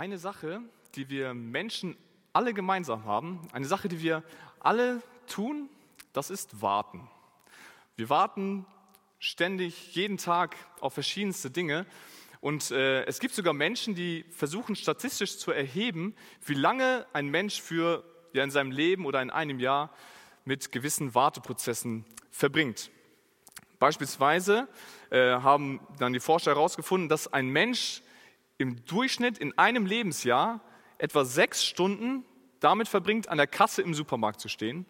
Eine Sache, die wir Menschen alle gemeinsam haben, eine Sache, die wir alle tun, das ist warten. Wir warten ständig, jeden Tag auf verschiedenste Dinge. Und äh, es gibt sogar Menschen, die versuchen statistisch zu erheben, wie lange ein Mensch für ja, in seinem Leben oder in einem Jahr mit gewissen Warteprozessen verbringt. Beispielsweise äh, haben dann die Forscher herausgefunden, dass ein Mensch im Durchschnitt in einem Lebensjahr etwa sechs Stunden damit verbringt, an der Kasse im Supermarkt zu stehen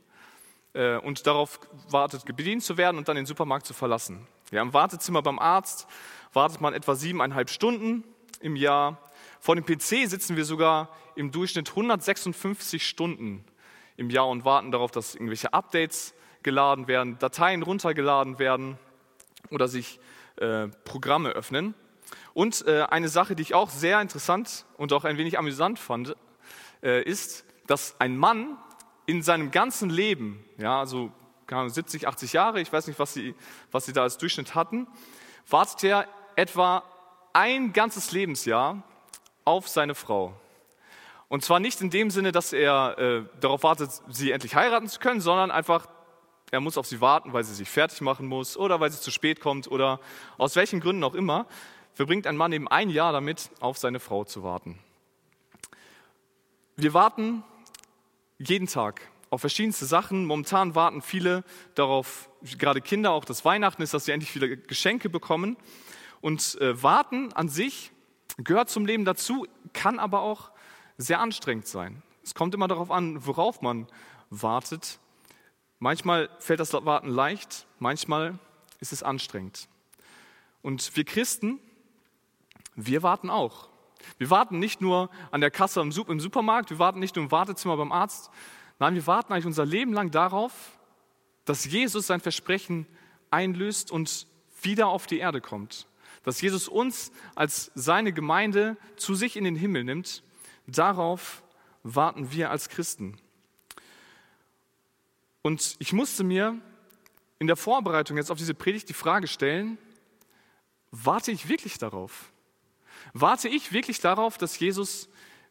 äh, und darauf wartet, bedient zu werden und dann den Supermarkt zu verlassen. Ja, Im Wartezimmer beim Arzt wartet man etwa siebeneinhalb Stunden im Jahr. Vor dem PC sitzen wir sogar im Durchschnitt 156 Stunden im Jahr und warten darauf, dass irgendwelche Updates geladen werden, Dateien runtergeladen werden oder sich äh, Programme öffnen. Und äh, eine Sache, die ich auch sehr interessant und auch ein wenig amüsant fand, äh, ist, dass ein Mann in seinem ganzen Leben, ja, also 70, 80 Jahre, ich weiß nicht, was sie, was sie da als Durchschnitt hatten, wartet er etwa ein ganzes Lebensjahr auf seine Frau. Und zwar nicht in dem Sinne, dass er äh, darauf wartet, sie endlich heiraten zu können, sondern einfach, er muss auf sie warten, weil sie sich fertig machen muss oder weil sie zu spät kommt oder aus welchen Gründen auch immer, verbringt ein Mann eben ein Jahr damit, auf seine Frau zu warten. Wir warten jeden Tag auf verschiedenste Sachen. Momentan warten viele darauf, gerade Kinder, auch das Weihnachten ist, dass sie endlich wieder Geschenke bekommen. Und äh, warten an sich gehört zum Leben dazu, kann aber auch sehr anstrengend sein. Es kommt immer darauf an, worauf man wartet. Manchmal fällt das Warten leicht, manchmal ist es anstrengend. Und wir Christen, wir warten auch. Wir warten nicht nur an der Kasse im Supermarkt, wir warten nicht nur im Wartezimmer beim Arzt. Nein, wir warten eigentlich unser Leben lang darauf, dass Jesus sein Versprechen einlöst und wieder auf die Erde kommt. Dass Jesus uns als seine Gemeinde zu sich in den Himmel nimmt. Darauf warten wir als Christen. Und ich musste mir in der Vorbereitung jetzt auf diese Predigt die Frage stellen, warte ich wirklich darauf? Warte ich wirklich darauf, dass Jesus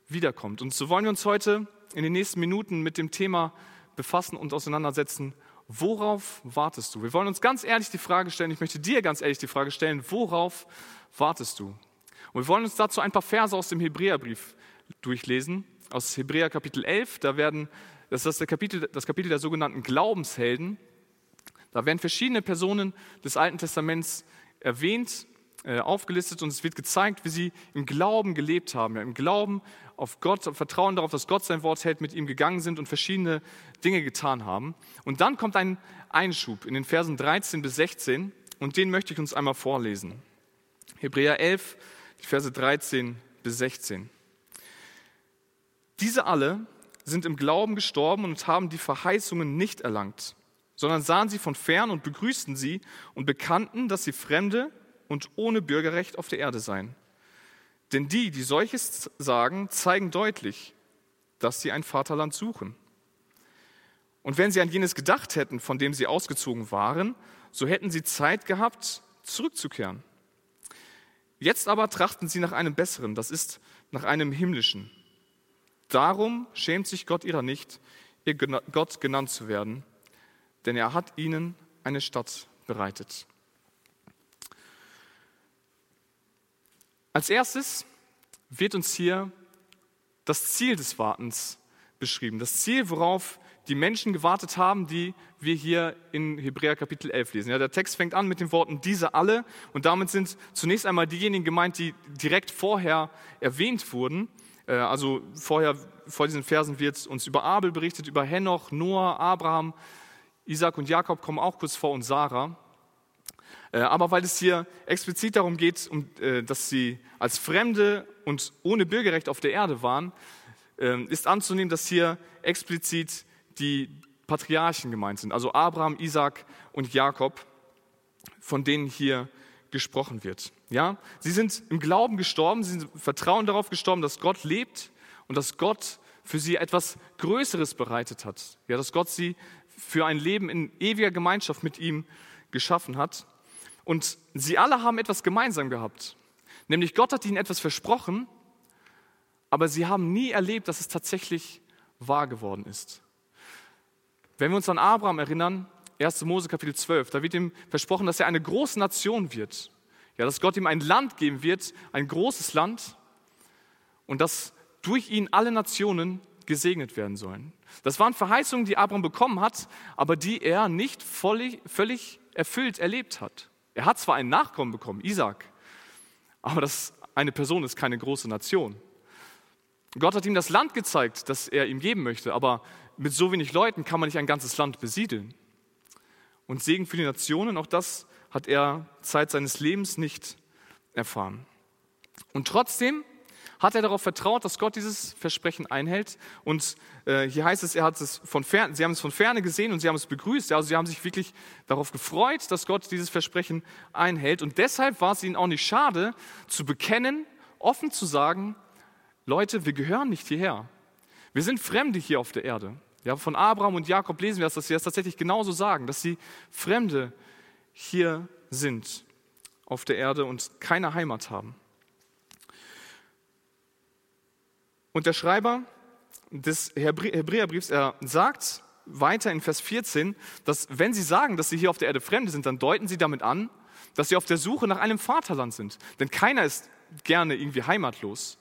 wiederkommt? Und so wollen wir uns heute in den nächsten Minuten mit dem Thema befassen und auseinandersetzen. Worauf wartest du? Wir wollen uns ganz ehrlich die Frage stellen, ich möchte dir ganz ehrlich die Frage stellen, worauf wartest du? Und wir wollen uns dazu ein paar Verse aus dem Hebräerbrief durchlesen, aus Hebräer Kapitel 11. Da werden, das ist das Kapitel, das Kapitel der sogenannten Glaubenshelden. Da werden verschiedene Personen des Alten Testaments erwähnt äh, aufgelistet und es wird gezeigt, wie sie im Glauben gelebt haben, ja, im Glauben auf Gott, Vertrauen darauf, dass Gott sein Wort hält, mit ihm gegangen sind und verschiedene Dinge getan haben. Und dann kommt ein Einschub in den Versen 13 bis 16 und den möchte ich uns einmal vorlesen. Hebräer 11, die Verse 13 bis 16. Diese alle sind im Glauben gestorben und haben die Verheißungen nicht erlangt, sondern sahen sie von fern und begrüßten sie und bekannten, dass sie Fremde und ohne Bürgerrecht auf der Erde sein. Denn die, die solches sagen, zeigen deutlich, dass sie ein Vaterland suchen. Und wenn sie an jenes gedacht hätten, von dem sie ausgezogen waren, so hätten sie Zeit gehabt, zurückzukehren. Jetzt aber trachten sie nach einem besseren, das ist nach einem himmlischen. Darum schämt sich Gott ihrer nicht, ihr Gott genannt zu werden, denn er hat ihnen eine Stadt bereitet. Als erstes wird uns hier das Ziel des Wartens beschrieben. Das Ziel, worauf die Menschen gewartet haben, die wir hier in Hebräer Kapitel 11 lesen. Ja, der Text fängt an mit den Worten diese alle und damit sind zunächst einmal diejenigen gemeint, die direkt vorher erwähnt wurden. Äh, also vorher, vor diesen Versen wird uns über Abel berichtet, über Henoch, Noah, Abraham, Isaac und Jakob kommen auch kurz vor und Sarah. Äh, aber weil es hier explizit darum geht, äh, dass sie als Fremde und ohne Bürgerrecht auf der Erde waren, ähm, ist anzunehmen, dass hier explizit die Patriarchen gemeint sind, also Abraham, Isaac und Jakob, von denen hier gesprochen wird. Ja, sie sind im Glauben gestorben, sie sind Vertrauen darauf gestorben, dass Gott lebt und dass Gott für sie etwas Größeres bereitet hat. Ja, dass Gott sie für ein Leben in ewiger Gemeinschaft mit ihm geschaffen hat. Und sie alle haben etwas gemeinsam gehabt. Nämlich Gott hat ihnen etwas versprochen, aber sie haben nie erlebt, dass es tatsächlich wahr geworden ist. Wenn wir uns an Abraham erinnern, 1. Mose Kapitel 12, da wird ihm versprochen, dass er eine große Nation wird. Ja, dass Gott ihm ein Land geben wird, ein großes Land und dass durch ihn alle Nationen gesegnet werden sollen. Das waren Verheißungen, die Abraham bekommen hat, aber die er nicht völlig, völlig erfüllt erlebt hat. Er hat zwar einen Nachkommen bekommen, Isaac, aber das, eine Person ist keine große Nation. Gott hat ihm das Land gezeigt, das er ihm geben möchte, aber mit so wenig Leuten kann man nicht ein ganzes Land besiedeln. Und Segen für die Nationen, auch das hat er Zeit seines Lebens nicht erfahren. Und trotzdem hat er darauf vertraut, dass Gott dieses Versprechen einhält. Und äh, hier heißt es, er hat es von fern, sie haben es von ferne gesehen und sie haben es begrüßt. Also sie haben sich wirklich darauf gefreut, dass Gott dieses Versprechen einhält. Und deshalb war es ihnen auch nicht schade, zu bekennen, offen zu sagen, Leute, wir gehören nicht hierher. Wir sind Fremde hier auf der Erde. Ja, von Abraham und Jakob lesen wir das, dass sie das tatsächlich genauso sagen, dass sie Fremde hier sind auf der Erde und keine Heimat haben. Und der Schreiber des Hebräerbriefs, er sagt weiter in Vers 14, dass wenn sie sagen, dass sie hier auf der Erde Fremde sind, dann deuten sie damit an, dass sie auf der Suche nach einem Vaterland sind. Denn keiner ist gerne irgendwie heimatlos.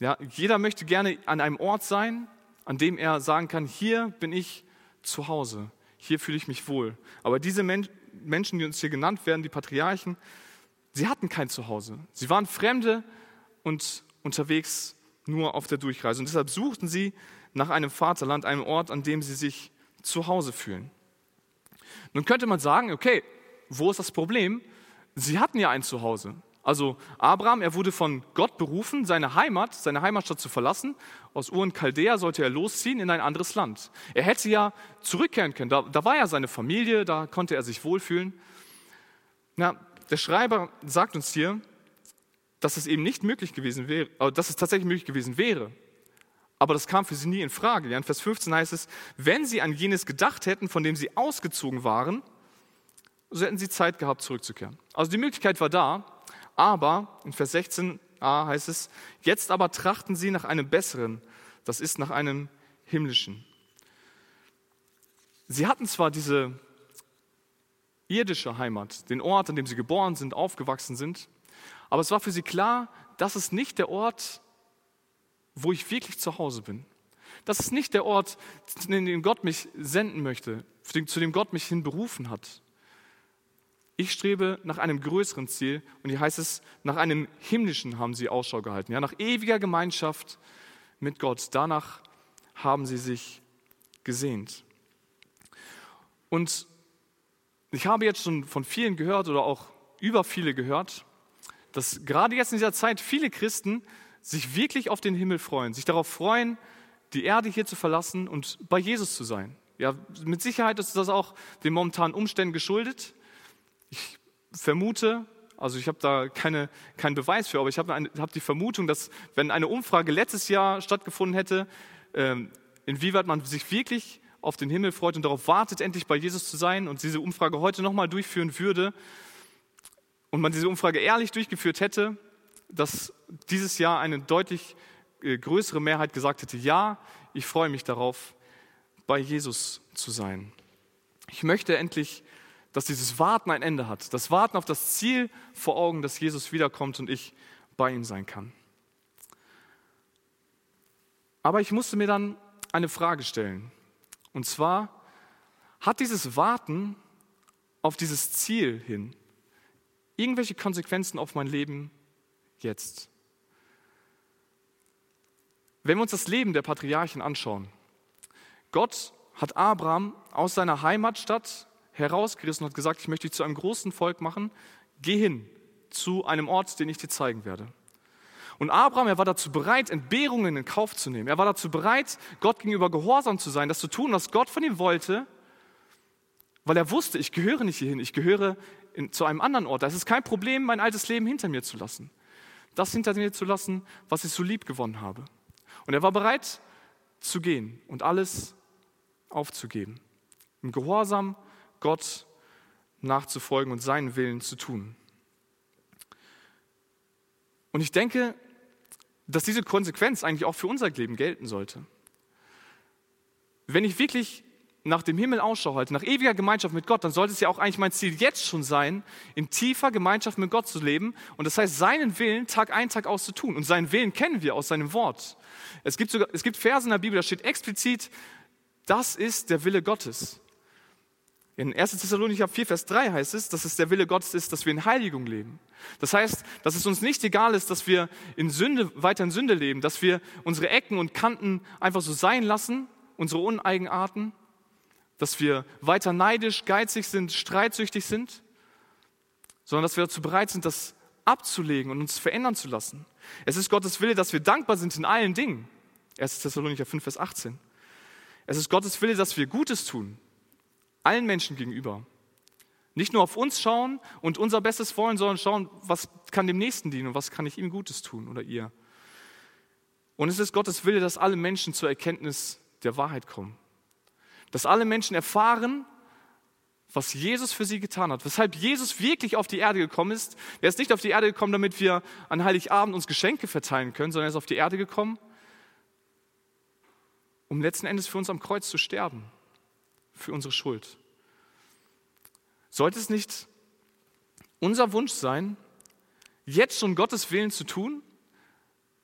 Ja, jeder möchte gerne an einem Ort sein, an dem er sagen kann, hier bin ich zu Hause, hier fühle ich mich wohl. Aber diese Men Menschen, die uns hier genannt werden, die Patriarchen, sie hatten kein Zuhause. Sie waren Fremde und unterwegs nur auf der Durchreise. Und deshalb suchten sie nach einem Vaterland, einem Ort, an dem sie sich zu Hause fühlen. Nun könnte man sagen, okay, wo ist das Problem? Sie hatten ja ein Zuhause. Also Abraham, er wurde von Gott berufen, seine Heimat, seine Heimatstadt zu verlassen. Aus Ur und Chaldea sollte er losziehen in ein anderes Land. Er hätte ja zurückkehren können. Da, da war ja seine Familie, da konnte er sich wohlfühlen. Na, der Schreiber sagt uns hier, dass es eben nicht möglich gewesen wäre, dass es tatsächlich möglich gewesen wäre. Aber das kam für sie nie in Frage. In Vers 15 heißt es, wenn sie an jenes gedacht hätten, von dem sie ausgezogen waren, so hätten sie Zeit gehabt, zurückzukehren. Also die Möglichkeit war da, aber in Vers 16a heißt es, jetzt aber trachten sie nach einem besseren, das ist nach einem himmlischen. Sie hatten zwar diese irdische Heimat, den Ort, an dem sie geboren sind, aufgewachsen sind, aber es war für sie klar, das ist nicht der Ort, wo ich wirklich zu Hause bin. Das ist nicht der Ort, in den Gott mich senden möchte, zu dem Gott mich hin berufen hat. Ich strebe nach einem größeren Ziel und hier heißt es, nach einem himmlischen haben sie Ausschau gehalten, ja, nach ewiger Gemeinschaft mit Gott. Danach haben sie sich gesehnt. Und ich habe jetzt schon von vielen gehört oder auch über viele gehört, dass gerade jetzt in dieser Zeit viele Christen sich wirklich auf den Himmel freuen, sich darauf freuen, die Erde hier zu verlassen und bei Jesus zu sein. Ja, mit Sicherheit ist das auch den momentanen Umständen geschuldet. Ich vermute, also ich habe da keine, keinen Beweis für, aber ich habe hab die Vermutung, dass wenn eine Umfrage letztes Jahr stattgefunden hätte, ähm, inwieweit man sich wirklich auf den Himmel freut und darauf wartet, endlich bei Jesus zu sein und diese Umfrage heute nochmal durchführen würde und man diese Umfrage ehrlich durchgeführt hätte, dass dieses Jahr eine deutlich äh, größere Mehrheit gesagt hätte, ja, ich freue mich darauf, bei Jesus zu sein. Ich möchte endlich dass dieses Warten ein Ende hat. Das Warten auf das Ziel vor Augen, dass Jesus wiederkommt und ich bei ihm sein kann. Aber ich musste mir dann eine Frage stellen. Und zwar, hat dieses Warten auf dieses Ziel hin irgendwelche Konsequenzen auf mein Leben jetzt? Wenn wir uns das Leben der Patriarchen anschauen, Gott hat Abraham aus seiner Heimatstadt herausgerissen und hat gesagt, ich möchte dich zu einem großen Volk machen, geh hin zu einem Ort, den ich dir zeigen werde. Und Abraham, er war dazu bereit, Entbehrungen in Kauf zu nehmen. Er war dazu bereit, Gott gegenüber gehorsam zu sein, das zu tun, was Gott von ihm wollte, weil er wusste, ich gehöre nicht hierhin, ich gehöre in, zu einem anderen Ort. Da ist kein Problem, mein altes Leben hinter mir zu lassen. Das hinter mir zu lassen, was ich so lieb gewonnen habe. Und er war bereit zu gehen und alles aufzugeben. Im Gehorsam Gott nachzufolgen und seinen Willen zu tun. Und ich denke, dass diese Konsequenz eigentlich auch für unser Leben gelten sollte. Wenn ich wirklich nach dem Himmel Ausschau halte, nach ewiger Gemeinschaft mit Gott, dann sollte es ja auch eigentlich mein Ziel jetzt schon sein, in tiefer Gemeinschaft mit Gott zu leben. Und das heißt, seinen Willen Tag ein, Tag aus zu tun. Und seinen Willen kennen wir aus seinem Wort. Es gibt, sogar, es gibt Verse in der Bibel, da steht explizit, das ist der Wille Gottes. In 1. Thessalonicher 4, Vers 3 heißt es, dass es der Wille Gottes ist, dass wir in Heiligung leben. Das heißt, dass es uns nicht egal ist, dass wir in Sünde, weiter in Sünde leben, dass wir unsere Ecken und Kanten einfach so sein lassen, unsere Uneigenarten, dass wir weiter neidisch, geizig sind, streitsüchtig sind, sondern dass wir dazu bereit sind, das abzulegen und uns verändern zu lassen. Es ist Gottes Wille, dass wir dankbar sind in allen Dingen. 1. Thessalonicher 5, Vers 18. Es ist Gottes Wille, dass wir Gutes tun, allen Menschen gegenüber. Nicht nur auf uns schauen und unser Bestes wollen, sondern schauen, was kann dem Nächsten dienen und was kann ich ihm Gutes tun oder ihr. Und es ist Gottes Wille, dass alle Menschen zur Erkenntnis der Wahrheit kommen. Dass alle Menschen erfahren, was Jesus für sie getan hat. Weshalb Jesus wirklich auf die Erde gekommen ist. Er ist nicht auf die Erde gekommen, damit wir an Heiligabend uns Geschenke verteilen können, sondern er ist auf die Erde gekommen, um letzten Endes für uns am Kreuz zu sterben. Für unsere Schuld. Sollte es nicht unser Wunsch sein, jetzt schon Gottes Willen zu tun?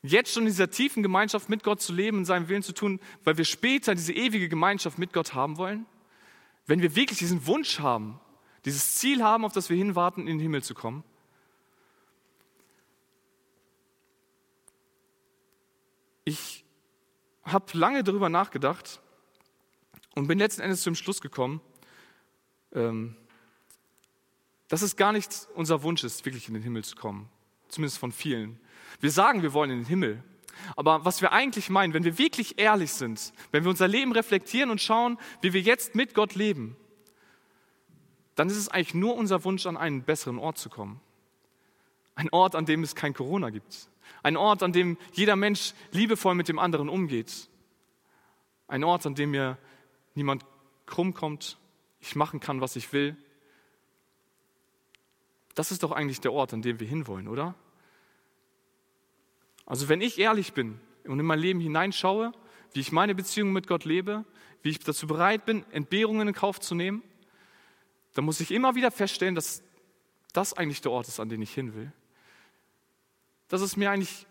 Jetzt schon in dieser tiefen Gemeinschaft mit Gott zu leben und seinen Willen zu tun, weil wir später diese ewige Gemeinschaft mit Gott haben wollen? Wenn wir wirklich diesen Wunsch haben, dieses Ziel haben, auf das wir hinwarten, in den Himmel zu kommen? Ich habe lange darüber nachgedacht und bin letzten Endes zum Schluss gekommen, ähm, dass es gar nicht unser Wunsch ist, wirklich in den Himmel zu kommen. Zumindest von vielen. Wir sagen, wir wollen in den Himmel. Aber was wir eigentlich meinen, wenn wir wirklich ehrlich sind, wenn wir unser Leben reflektieren und schauen, wie wir jetzt mit Gott leben, dann ist es eigentlich nur unser Wunsch, an einen besseren Ort zu kommen. Ein Ort, an dem es kein Corona gibt. Ein Ort, an dem jeder Mensch liebevoll mit dem anderen umgeht. Ein Ort, an dem mir niemand krumm kommt, ich machen kann, was ich will. Das ist doch eigentlich der Ort, an dem wir hinwollen, oder? Also wenn ich ehrlich bin und in mein Leben hineinschaue, wie ich meine Beziehung mit Gott lebe, wie ich dazu bereit bin, Entbehrungen in Kauf zu nehmen, dann muss ich immer wieder feststellen, dass das eigentlich der Ort ist, an den ich hin will. Das ist mir eigentlich,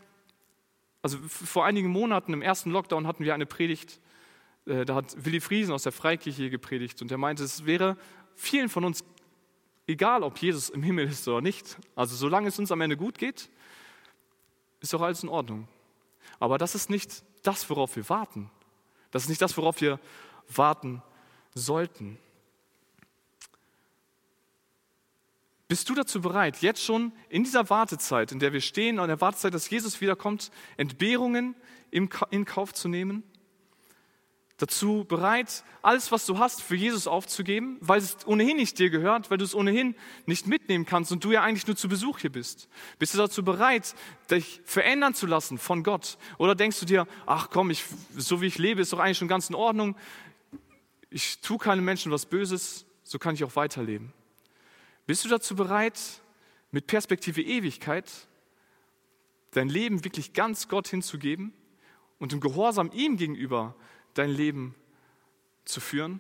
also vor einigen Monaten im ersten Lockdown hatten wir eine Predigt, äh, da hat Willi Friesen aus der Freikirche hier gepredigt und er meinte, es wäre vielen von uns egal, ob Jesus im Himmel ist oder nicht. Also solange es uns am Ende gut geht, ist doch alles in Ordnung. Aber das ist nicht das, worauf wir warten. Das ist nicht das, worauf wir warten sollten. Bist du dazu bereit, jetzt schon in dieser Wartezeit, in der wir stehen, in der Wartezeit, dass Jesus wiederkommt, Entbehrungen in Kauf zu nehmen? Dazu bereit, alles, was du hast, für Jesus aufzugeben, weil es ohnehin nicht dir gehört, weil du es ohnehin nicht mitnehmen kannst und du ja eigentlich nur zu Besuch hier bist? Bist du dazu bereit, dich verändern zu lassen von Gott? Oder denkst du dir, ach komm, ich, so wie ich lebe, ist doch eigentlich schon ganz in Ordnung. Ich tue keinem Menschen was Böses, so kann ich auch weiterleben. Bist du dazu bereit, mit Perspektive Ewigkeit dein Leben wirklich ganz Gott hinzugeben und im Gehorsam ihm gegenüber dein Leben zu führen.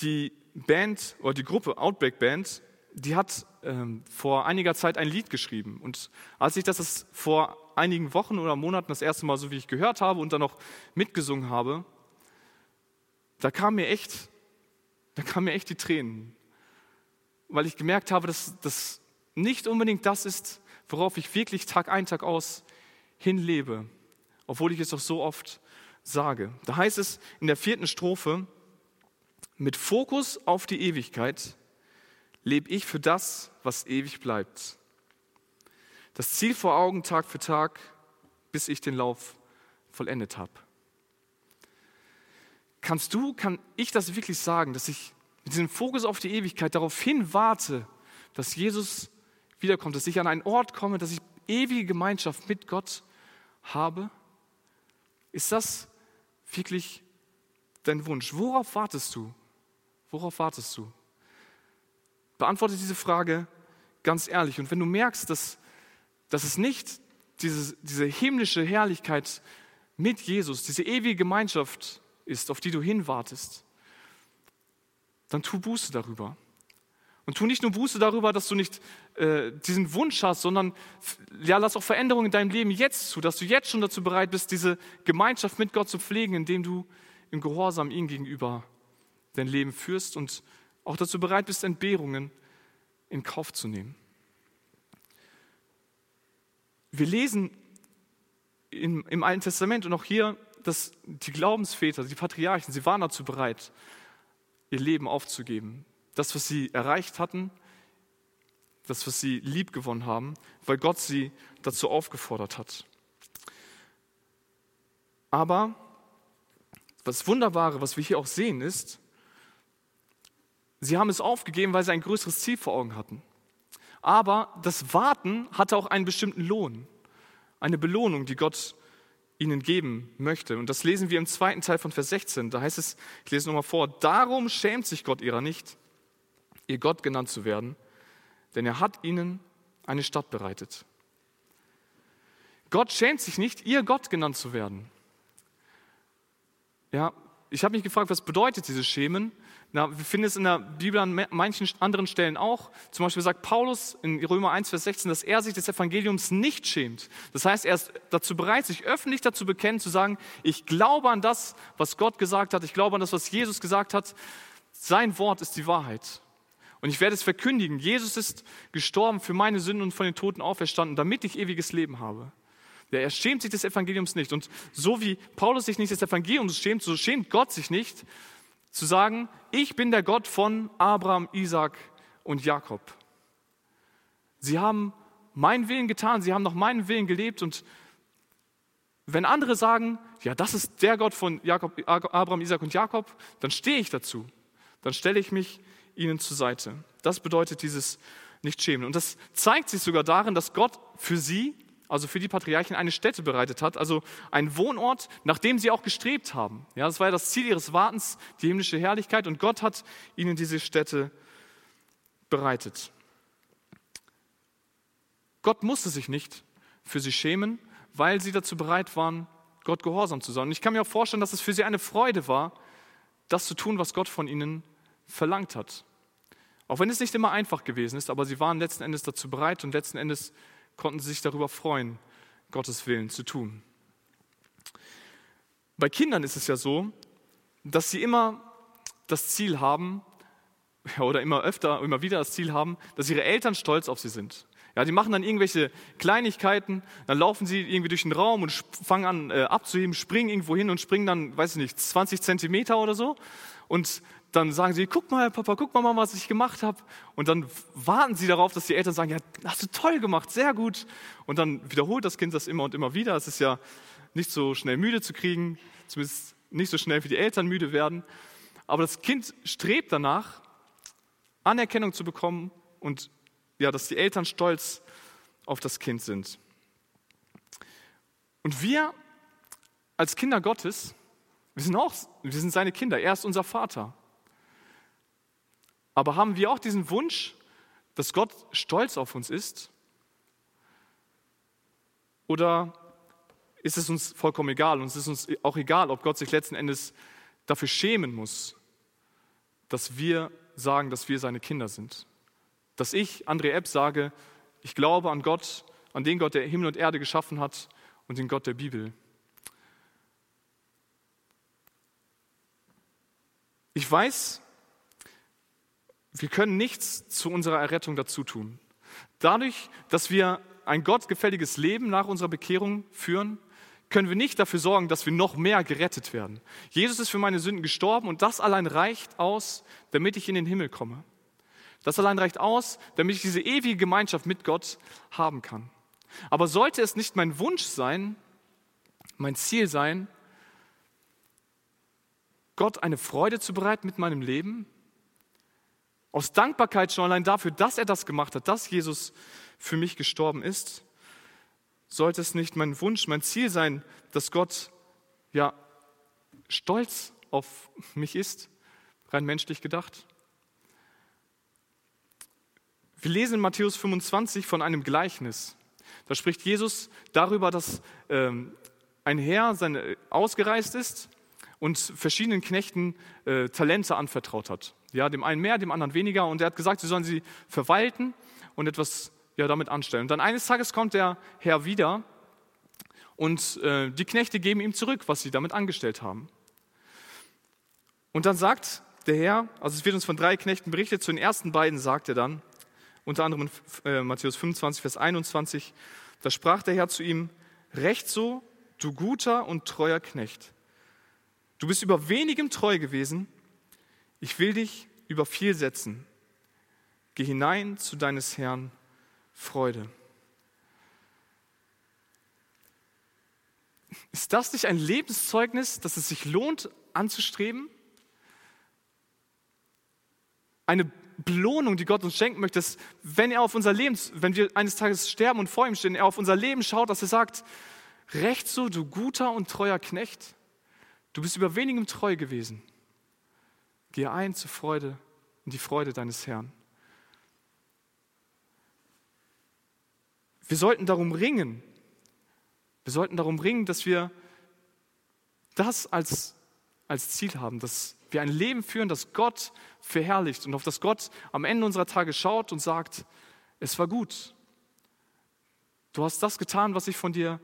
Die Band oder die Gruppe Outbreak Band, die hat ähm, vor einiger Zeit ein Lied geschrieben. Und als ich das vor einigen Wochen oder Monaten das erste Mal so wie ich gehört habe und dann noch mitgesungen habe, da kam mir echt, da kamen mir echt die Tränen, weil ich gemerkt habe, dass das nicht unbedingt das ist, worauf ich wirklich Tag ein, Tag aus hinlebe obwohl ich es doch so oft sage. Da heißt es in der vierten Strophe, mit Fokus auf die Ewigkeit lebe ich für das, was ewig bleibt. Das Ziel vor Augen Tag für Tag, bis ich den Lauf vollendet habe. Kannst du, kann ich das wirklich sagen, dass ich mit diesem Fokus auf die Ewigkeit darauf hin warte, dass Jesus wiederkommt, dass ich an einen Ort komme, dass ich ewige Gemeinschaft mit Gott habe? Ist das wirklich dein Wunsch? Worauf wartest du? Worauf wartest du? Beantworte diese Frage ganz ehrlich. Und wenn du merkst, dass, dass es nicht diese, diese himmlische Herrlichkeit mit Jesus, diese ewige Gemeinschaft ist, auf die du hinwartest, dann tu Buße darüber. Und tu nicht nur Buße darüber, dass du nicht äh, diesen Wunsch hast, sondern ja, lass auch Veränderungen in deinem Leben jetzt zu, dass du jetzt schon dazu bereit bist, diese Gemeinschaft mit Gott zu pflegen, indem du im Gehorsam ihm gegenüber dein Leben führst und auch dazu bereit bist, Entbehrungen in Kauf zu nehmen. Wir lesen im, im Alten Testament und auch hier, dass die Glaubensväter, die Patriarchen, sie waren dazu bereit, ihr Leben aufzugeben. Das, was sie erreicht hatten, das, was sie lieb gewonnen haben, weil Gott sie dazu aufgefordert hat. Aber das Wunderbare, was wir hier auch sehen, ist, sie haben es aufgegeben, weil sie ein größeres Ziel vor Augen hatten. Aber das Warten hatte auch einen bestimmten Lohn, eine Belohnung, die Gott ihnen geben möchte. Und das lesen wir im zweiten Teil von Vers 16. Da heißt es, ich lese nochmal vor, darum schämt sich Gott ihrer nicht, ihr Gott genannt zu werden, denn er hat ihnen eine Stadt bereitet. Gott schämt sich nicht, ihr Gott genannt zu werden. Ja, ich habe mich gefragt, was bedeutet dieses Schämen? Na, wir finden es in der Bibel an manchen anderen Stellen auch. Zum Beispiel sagt Paulus in Römer 1, Vers 16, dass er sich des Evangeliums nicht schämt. Das heißt, er ist dazu bereit, sich öffentlich dazu bekennen, zu sagen, ich glaube an das, was Gott gesagt hat, ich glaube an das, was Jesus gesagt hat. Sein Wort ist die Wahrheit. Und ich werde es verkündigen. Jesus ist gestorben für meine Sünden und von den Toten auferstanden, damit ich ewiges Leben habe. Er schämt sich des Evangeliums nicht. Und so wie Paulus sich nicht des Evangeliums schämt, so schämt Gott sich nicht, zu sagen, ich bin der Gott von Abraham, Isaac und Jakob. Sie haben meinen Willen getan, sie haben nach meinem Willen gelebt und wenn andere sagen, ja, das ist der Gott von Jakob, Abraham, Isaac und Jakob, dann stehe ich dazu. Dann stelle ich mich ihnen zur Seite. Das bedeutet dieses Nicht-Schämen. Und das zeigt sich sogar darin, dass Gott für sie also für die Patriarchen, eine Stätte bereitet hat, also ein Wohnort, nach dem sie auch gestrebt haben. Ja, das war ja das Ziel ihres Wartens, die himmlische Herrlichkeit, und Gott hat ihnen diese Stätte bereitet. Gott musste sich nicht für sie schämen, weil sie dazu bereit waren, Gott gehorsam zu sein. Und ich kann mir auch vorstellen, dass es für sie eine Freude war, das zu tun, was Gott von ihnen verlangt hat. Auch wenn es nicht immer einfach gewesen ist, aber sie waren letzten Endes dazu bereit und letzten Endes konnten sie sich darüber freuen, Gottes Willen zu tun. Bei Kindern ist es ja so, dass sie immer das Ziel haben, oder immer öfter, immer wieder das Ziel haben, dass ihre Eltern stolz auf sie sind. Ja, die machen dann irgendwelche Kleinigkeiten, dann laufen sie irgendwie durch den Raum und fangen an äh, abzuheben, springen irgendwo hin und springen dann, weiß ich nicht, 20 Zentimeter oder so. Und dann sagen sie, guck mal, Papa, guck mal, Mama, was ich gemacht habe. Und dann warten sie darauf, dass die Eltern sagen, ja, hast du toll gemacht, sehr gut. Und dann wiederholt das Kind das immer und immer wieder. Es ist ja nicht so schnell müde zu kriegen, zumindest nicht so schnell wie die Eltern müde werden. Aber das Kind strebt danach, Anerkennung zu bekommen und ja, dass die Eltern stolz auf das Kind sind. Und wir als Kinder Gottes, wir sind auch, wir sind seine Kinder. Er ist unser Vater. Aber haben wir auch diesen Wunsch, dass Gott stolz auf uns ist? Oder ist es uns vollkommen egal? Und es ist uns auch egal, ob Gott sich letzten Endes dafür schämen muss, dass wir sagen, dass wir seine Kinder sind. Dass ich, André Epp, sage, ich glaube an Gott, an den Gott, der Himmel und Erde geschaffen hat und den Gott der Bibel. Ich weiß, wir können nichts zu unserer Errettung dazu tun. Dadurch, dass wir ein gottgefälliges Leben nach unserer Bekehrung führen, können wir nicht dafür sorgen, dass wir noch mehr gerettet werden. Jesus ist für meine Sünden gestorben und das allein reicht aus, damit ich in den Himmel komme. Das allein reicht aus, damit ich diese ewige Gemeinschaft mit Gott haben kann. Aber sollte es nicht mein Wunsch sein, mein Ziel sein, Gott eine Freude zu bereiten mit meinem Leben, aus Dankbarkeit schon allein dafür, dass er das gemacht hat, dass Jesus für mich gestorben ist, sollte es nicht mein Wunsch, mein Ziel sein, dass Gott ja stolz auf mich ist, rein menschlich gedacht. Wir lesen in Matthäus 25 von einem Gleichnis. Da spricht Jesus darüber, dass ähm, ein Herr seine, ausgereist ist und verschiedenen Knechten äh, Talente anvertraut hat. Ja, dem einen mehr, dem anderen weniger. Und er hat gesagt, sie sollen sie verwalten und etwas ja, damit anstellen. Und dann eines Tages kommt der Herr wieder und äh, die Knechte geben ihm zurück, was sie damit angestellt haben. Und dann sagt der Herr, also es wird uns von drei Knechten berichtet, zu den ersten beiden sagt er dann, unter anderem in äh, Matthäus 25, Vers 21, da sprach der Herr zu ihm, Recht so, du guter und treuer Knecht. Du bist über wenigem treu gewesen, ich will dich über viel setzen. Geh hinein zu deines Herrn Freude. Ist das nicht ein Lebenszeugnis, dass es sich lohnt anzustreben? Eine Belohnung, die Gott uns schenken möchte, dass wenn er auf unser Leben, wenn wir eines Tages sterben und vor ihm stehen, er auf unser Leben schaut, dass er sagt, recht so, du guter und treuer Knecht, du bist über wenigem treu gewesen. Gehe ein zur Freude, in die Freude deines Herrn. Wir sollten darum ringen. Wir sollten darum ringen, dass wir das als, als Ziel haben, dass wir ein Leben führen, das Gott verherrlicht und auf das Gott am Ende unserer Tage schaut und sagt, es war gut. Du hast das getan, was ich von dir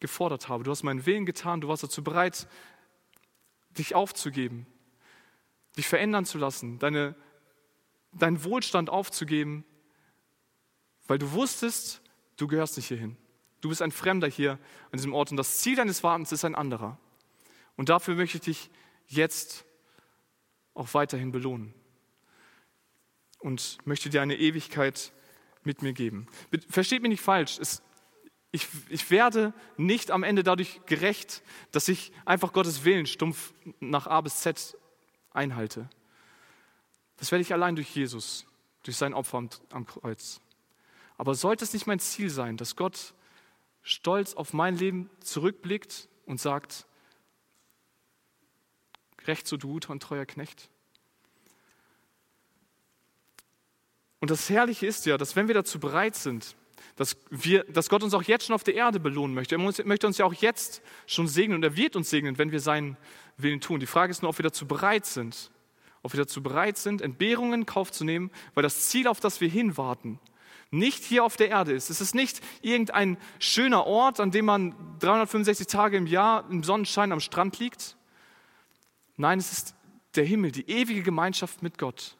gefordert habe. Du hast meinen Willen getan. Du warst dazu bereit, dich aufzugeben, dich verändern zu lassen, deine, deinen Wohlstand aufzugeben, weil du wusstest, du gehörst nicht hierhin. Du bist ein Fremder hier an diesem Ort und das Ziel deines Wartens ist ein anderer. Und dafür möchte ich dich jetzt auch weiterhin belohnen und möchte dir eine Ewigkeit mit mir geben. Versteht mich nicht falsch, es, ich, ich werde nicht am Ende dadurch gerecht, dass ich einfach Gottes Willen stumpf nach A bis Z einhalte. Das werde ich allein durch Jesus, durch sein Opfer am, am Kreuz. Aber sollte es nicht mein Ziel sein, dass Gott stolz auf mein Leben zurückblickt und sagt, recht so du guter und treuer Knecht? Und das Herrliche ist ja, dass wenn wir dazu bereit sind, dass, wir, dass Gott uns auch jetzt schon auf der Erde belohnen möchte. Er möchte uns ja auch jetzt schon segnen und er wird uns segnen, wenn wir seinen Willen tun. Die Frage ist nur, ob wir dazu bereit sind. Ob wir dazu bereit sind, Entbehrungen in Kauf zu nehmen, weil das Ziel, auf das wir hinwarten, nicht hier auf der Erde ist. Es ist nicht irgendein schöner Ort, an dem man 365 Tage im Jahr im Sonnenschein am Strand liegt. Nein, es ist der Himmel, die ewige Gemeinschaft mit Gott.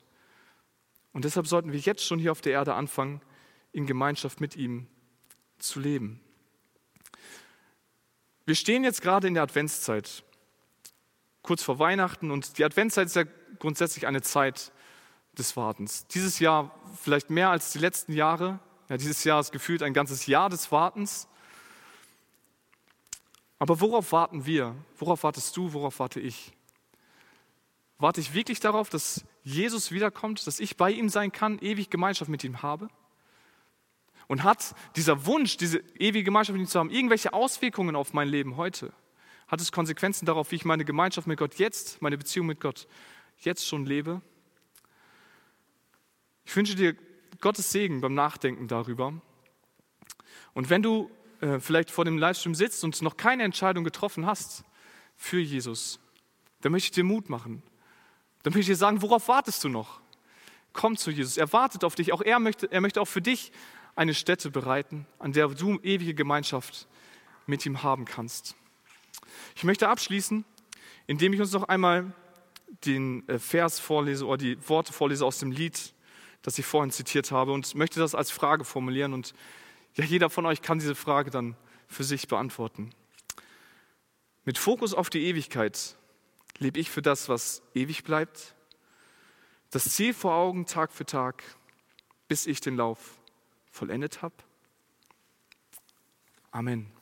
Und deshalb sollten wir jetzt schon hier auf der Erde anfangen, in Gemeinschaft mit ihm zu leben. Wir stehen jetzt gerade in der Adventszeit, kurz vor Weihnachten, und die Adventszeit ist ja grundsätzlich eine Zeit des Wartens. Dieses Jahr vielleicht mehr als die letzten Jahre. Ja, dieses Jahr ist gefühlt ein ganzes Jahr des Wartens. Aber worauf warten wir? Worauf wartest du? Worauf warte ich? Warte ich wirklich darauf, dass Jesus wiederkommt, dass ich bei ihm sein kann, ewig Gemeinschaft mit ihm habe? Und hat dieser Wunsch, diese ewige Gemeinschaft mit ihm zu haben, irgendwelche Auswirkungen auf mein Leben heute? Hat es Konsequenzen darauf, wie ich meine Gemeinschaft mit Gott jetzt, meine Beziehung mit Gott jetzt schon lebe? Ich wünsche dir Gottes Segen beim Nachdenken darüber. Und wenn du äh, vielleicht vor dem Livestream sitzt und noch keine Entscheidung getroffen hast für Jesus, dann möchte ich dir Mut machen. Dann möchte ich dir sagen, worauf wartest du noch? Komm zu Jesus. Er wartet auf dich. Auch er möchte, er möchte auch für dich eine Stätte bereiten, an der du ewige Gemeinschaft mit ihm haben kannst. Ich möchte abschließen, indem ich uns noch einmal den äh, Vers vorlese oder die Worte vorlese aus dem Lied das ich vorhin zitiert habe und möchte das als Frage formulieren und ja, jeder von euch kann diese Frage dann für sich beantworten. Mit Fokus auf die Ewigkeit lebe ich für das, was ewig bleibt, das Ziel vor Augen Tag für Tag, bis ich den Lauf vollendet habe. Amen.